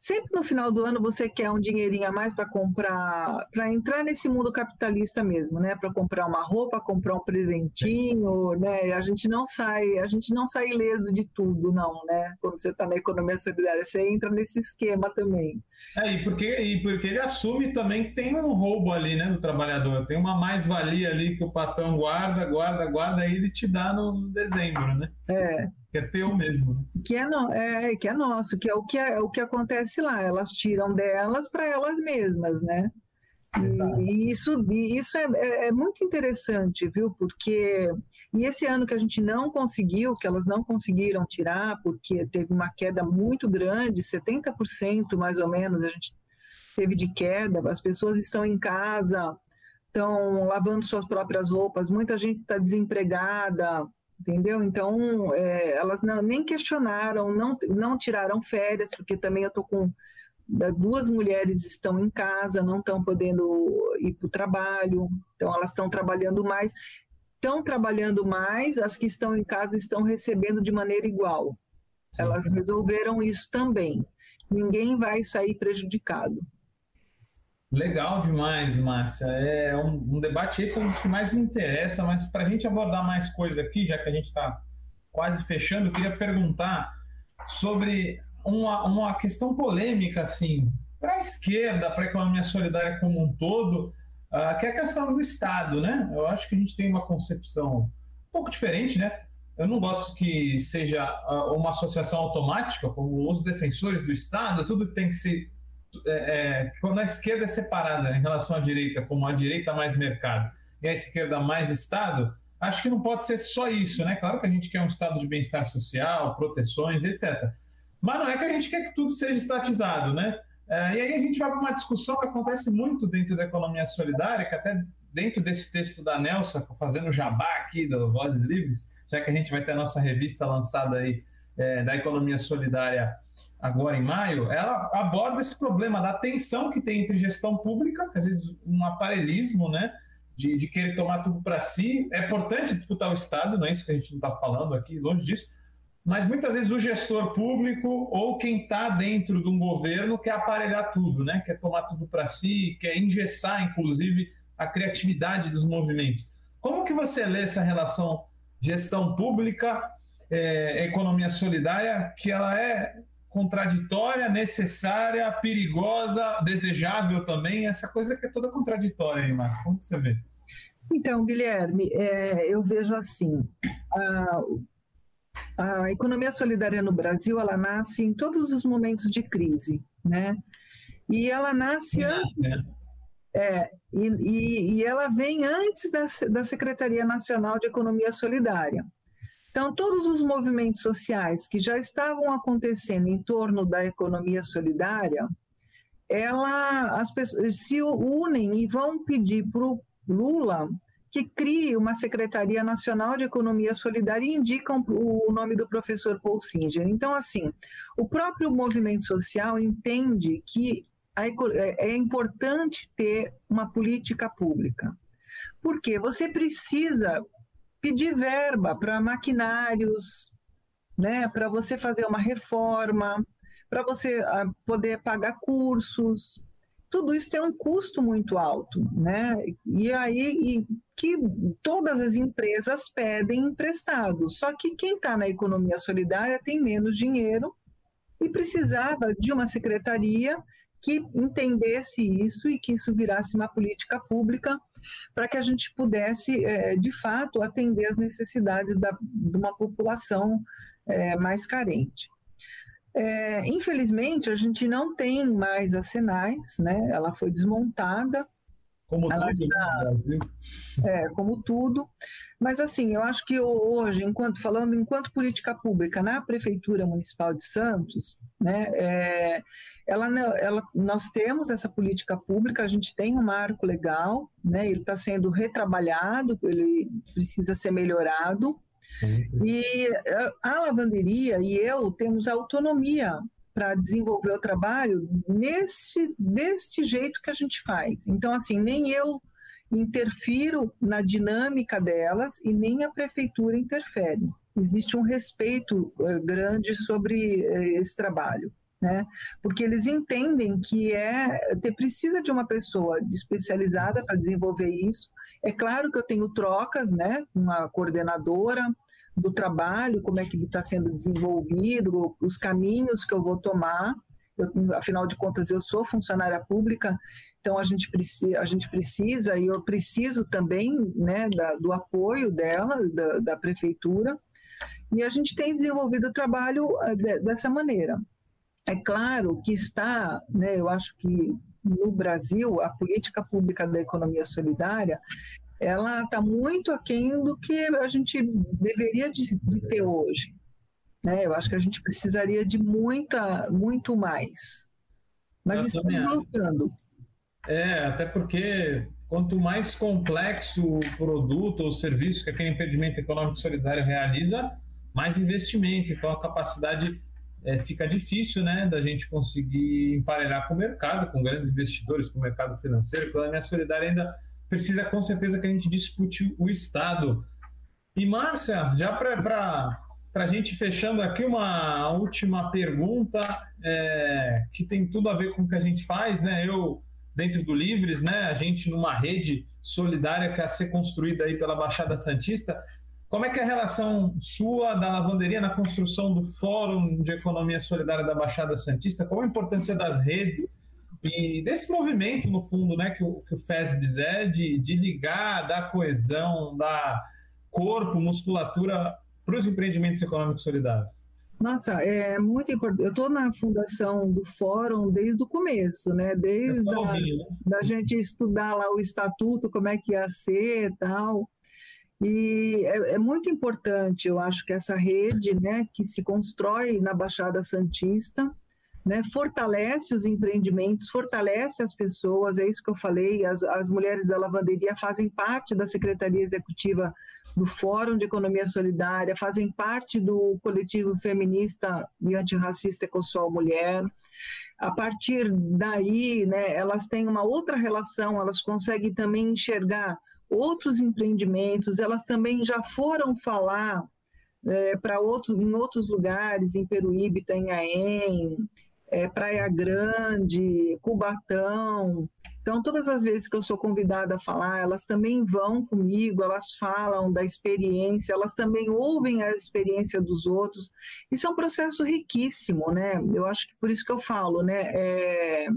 sempre no final do ano você quer um dinheirinho a mais para comprar, para entrar nesse mundo capitalista mesmo, né? Para comprar uma roupa, comprar um presentinho, né? A gente não sai, a gente não sai ileso de tudo, não, né? Quando você está na economia solidária, você entra nesse esquema também. É, e porque, e porque ele assume também que tem um roubo ali, né, do trabalhador. Tem uma mais-valia ali que o patrão guarda, guarda, guarda, e ele te dá no dezembro, né? É que é teu mesmo. Né? Que é, no, é, que é nosso, que é o que, é, o que acontece lá. Elas tiram delas para elas mesmas, né? E isso, isso é, é, é, muito interessante, viu? Porque e esse ano que a gente não conseguiu, que elas não conseguiram tirar, porque teve uma queda muito grande, 70% mais ou menos a gente teve de queda, as pessoas estão em casa, estão lavando suas próprias roupas, muita gente está desempregada, entendeu? Então, é, elas não, nem questionaram, não, não tiraram férias, porque também eu estou com duas mulheres estão em casa, não estão podendo ir para o trabalho, então elas estão trabalhando mais. Estão trabalhando mais, as que estão em casa estão recebendo de maneira igual. Sim. Elas resolveram isso também. Ninguém vai sair prejudicado. Legal demais, Márcia. É um, um, debate, esse é um dos que mais me interessa, mas para a gente abordar mais coisa aqui, já que a gente está quase fechando, eu queria perguntar sobre uma, uma questão polêmica, assim, para a esquerda, para a economia solidária como um todo, uh, que é a questão do Estado, né? Eu acho que a gente tem uma concepção um pouco diferente, né? Eu não gosto que seja uh, uma associação automática, como os defensores do Estado, tudo tem que ser é, é, quando a esquerda é separada em relação à direita, como a direita mais mercado e a esquerda mais Estado, acho que não pode ser só isso, né? Claro que a gente quer um estado de bem-estar social, proteções, etc. Mas não é que a gente quer que tudo seja estatizado, né? É, e aí a gente vai para uma discussão que acontece muito dentro da economia solidária, que até dentro desse texto da Nelsa, fazendo jabá aqui do Vozes Livres, já que a gente vai ter a nossa revista lançada aí é, da economia solidária agora em maio, ela aborda esse problema da tensão que tem entre gestão pública, às vezes um aparelhismo, né? De, de querer tomar tudo para si. É importante disputar o Estado, não é isso que a gente não está falando aqui, longe disso. Mas muitas vezes o gestor público ou quem está dentro de um governo quer aparelhar tudo, né? Quer tomar tudo para si, quer engessar, inclusive, a criatividade dos movimentos. Como que você lê essa relação gestão pública, é, economia solidária, que ela é contraditória, necessária, perigosa, desejável também, essa coisa que é toda contraditória aí, Márcio. Como você vê? Então, Guilherme, é, eu vejo assim, a, a economia solidária no Brasil, ela nasce em todos os momentos de crise, né? E ela nasce antes... Né? É, e, e, e, ela vem antes da, da Secretaria Nacional de Economia Solidária. Então, todos os movimentos sociais que já estavam acontecendo em torno da economia solidária, ela, as pessoas se unem e vão pedir para o Lula que crie uma Secretaria Nacional de Economia Solidária e indicam o nome do professor Paul Singer. Então, assim, o próprio movimento social entende que é, é importante ter uma política pública. Porque você precisa pedir verba para maquinários, né, para você fazer uma reforma, para você ah, poder pagar cursos, tudo isso tem um custo muito alto, né? E aí e que todas as empresas pedem emprestados. Só que quem está na economia solidária tem menos dinheiro e precisava de uma secretaria que entendesse isso e que isso virasse uma política pública para que a gente pudesse, é, de fato, atender as necessidades da, de uma população é, mais carente. É, infelizmente, a gente não tem mais a Senais, né? ela foi desmontada. Como ela tudo está, é, como tudo. Mas assim, eu acho que hoje, enquanto falando enquanto política pública na Prefeitura Municipal de Santos, né, é, ela, ela, nós temos essa política pública, a gente tem um marco legal, né, ele está sendo retrabalhado, ele precisa ser melhorado, e eh, a lavanderia e eu temos autonomia para desenvolver o trabalho nesse, deste jeito que a gente faz. Então, assim, nem eu interfiro na dinâmica delas e nem a prefeitura interfere. Existe um respeito uh, grande sobre uh, esse trabalho. Né? Porque eles entendem que é precisa de uma pessoa especializada para desenvolver isso. É claro que eu tenho trocas, né, com a coordenadora do trabalho, como é que ele está sendo desenvolvido, os caminhos que eu vou tomar. Eu, afinal de contas, eu sou funcionária pública, então a gente precisa, a gente precisa e eu preciso também, né, da, do apoio dela, da, da prefeitura. E a gente tem desenvolvido o trabalho eh, dessa maneira. É claro que está, né, eu acho que no Brasil, a política pública da economia solidária, ela está muito aquém do que a gente deveria de, de, ter hoje. Né? Eu acho que a gente precisaria de muita, muito mais. Mas eu estamos lutando. É, até porque quanto mais complexo o produto ou serviço que aquele empreendimento econômico solidário realiza, mais investimento. Então a capacidade é, fica difícil né, da gente conseguir emparelhar com o mercado, com grandes investidores, com o mercado financeiro. A economia solidária ainda precisa com certeza que a gente discute o Estado. E Márcia, já para a gente fechando aqui uma última pergunta é, que tem tudo a ver com o que a gente faz, né? Eu, dentro do Livres, né? A gente numa rede solidária que a ser construída aí pela Baixada Santista, como é que é a relação sua da lavanderia na construção do Fórum de Economia Solidária da Baixada Santista? Qual a importância das redes e desse movimento, no fundo, né, que o, que o FESBS é, de, de ligar, dar coesão, dar corpo, musculatura para os empreendimentos econômicos solidários? Nossa, é muito importante. Eu estou na fundação do fórum desde o começo, né? Desde a, né? da gente estudar lá o estatuto, como é que ia ser tal. E é, é, muito importante, eu acho, que essa rede né, que se constrói na Baixada Santista, né, fortalece os empreendimentos, fortalece as pessoas, é isso que eu falei, as, as mulheres da lavanderia fazem parte da Secretaria Executiva do Fórum de Economia Solidária, fazem parte do coletivo feminista e antirracista Ecosol Mulher. A partir daí, né, elas têm uma outra relação, elas conseguem também enxergar outros empreendimentos, elas também já foram falar é, para outros em outros lugares, em Peruíbe, Itanhaém, é, Praia Grande, Cubatão. Então, todas as vezes que eu sou convidada a falar, elas também vão comigo, elas falam da experiência, elas também ouvem a experiência dos outros. Isso é um processo riquíssimo, né? Eu acho que por isso que eu falo, né? É,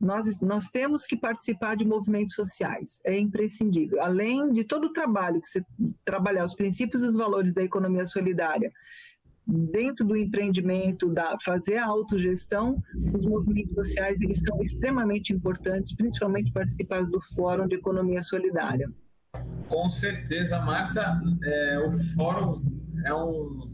nós, nós temos que participar de movimentos sociais, é imprescindível. Além de todo o trabalho que você trabalhar os princípios e os valores da economia solidária dentro do empreendimento, da fazer a autogestão, os movimentos sociais eles são extremamente importantes, principalmente participar do Fórum de Economia Solidária. Com certeza, Márcia, é, o Fórum é um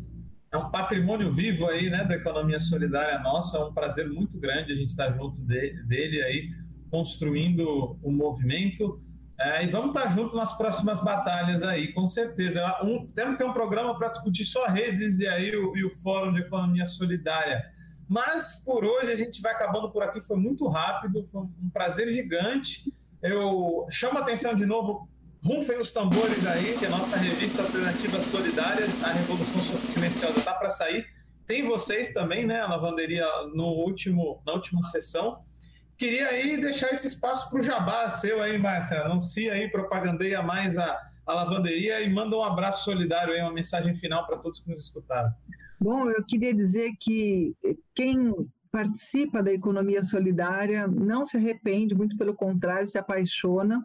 é um patrimônio vivo aí, né, da economia solidária nossa. É um prazer muito grande a gente estar junto de, dele aí, construindo o movimento. É, e vamos estar juntos nas próximas batalhas aí, com certeza. Um, temos que ter um programa para discutir só redes e aí o, e o Fórum de Economia Solidária. Mas por hoje a gente vai acabando por aqui, foi muito rápido, foi um prazer gigante. Eu chamo a atenção de novo, rufem os tambores aí, que a nossa revista Alternativas Solidárias, a Revolução Silenciosa, está para sair. Tem vocês também, né, a lavanderia no último, na última sessão. Queria aí deixar esse espaço para o jabá seu aí, Márcia. Anuncia aí, propagandeia mais a, a lavanderia e manda um abraço solidário aí, uma mensagem final para todos que nos escutaram. Bom, eu queria dizer que quem participa da economia solidária não se arrepende, muito pelo contrário, se apaixona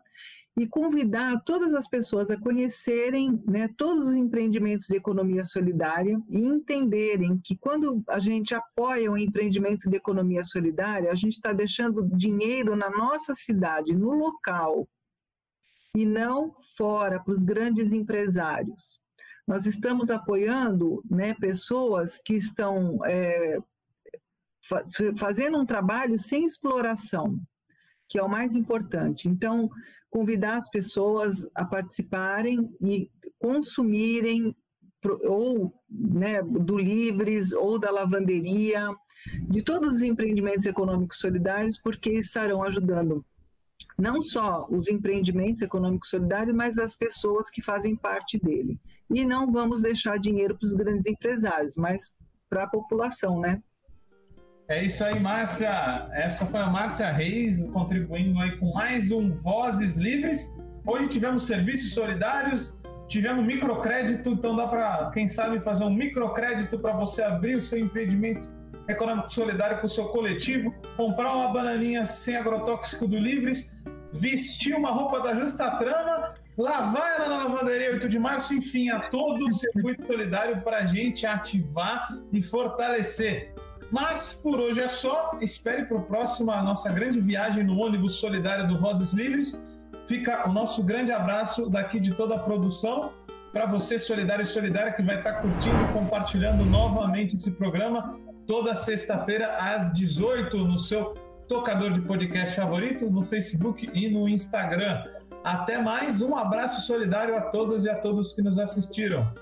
e convidar todas as pessoas a conhecerem né, todos os empreendimentos de economia solidária e entenderem que quando a gente apoia um empreendimento de economia solidária, a gente está deixando dinheiro na nossa cidade, no local, e não fora para os grandes empresários. Nós estamos apoiando né, pessoas que estão é, fazendo um trabalho sem exploração, que é o mais importante. Então, convidar as pessoas a participarem e consumirem ou né, do Livres ou da lavanderia, de todos os empreendimentos econômicos solidários, porque estarão ajudando não só os empreendimentos econômicos solidários, mas as pessoas que fazem parte dele. E não vamos deixar dinheiro para os grandes empresários, mas para a população, né? É isso aí, Márcia. Essa foi a Márcia Reis contribuindo aí com mais um Vozes Livres. Hoje tivemos serviços solidários, tivemos microcrédito, então dá para, quem sabe, fazer um microcrédito para você abrir o seu empreendimento econômico solidário com o seu coletivo, comprar uma bananinha sem agrotóxico do Livres, vestir uma roupa da Justa Trama, lavar ela na lavanderia 8 de março, enfim, a todo o circuito solidário para a gente ativar e fortalecer. Mas por hoje é só. Espere para o próximo a nossa grande viagem no ônibus solidário do Vozes Livres. Fica o nosso grande abraço daqui de toda a produção para você, solidário e solidária, que vai estar curtindo e compartilhando novamente esse programa toda sexta-feira às 18 no seu tocador de podcast favorito, no Facebook e no Instagram. Até mais, um abraço solidário a todas e a todos que nos assistiram.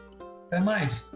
Até mais.